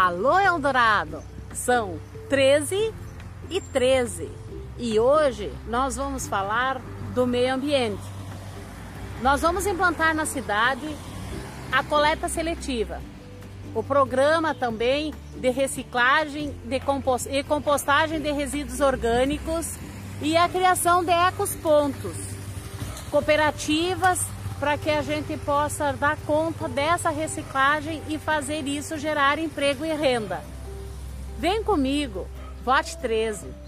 Alô Eldorado! São 13 e 13 e hoje nós vamos falar do meio ambiente. Nós vamos implantar na cidade a coleta seletiva, o programa também de reciclagem de compost e compostagem de resíduos orgânicos e a criação de ecos pontos, cooperativas para que a gente possa dar conta dessa reciclagem e fazer isso gerar emprego e renda. Vem comigo, vote 13.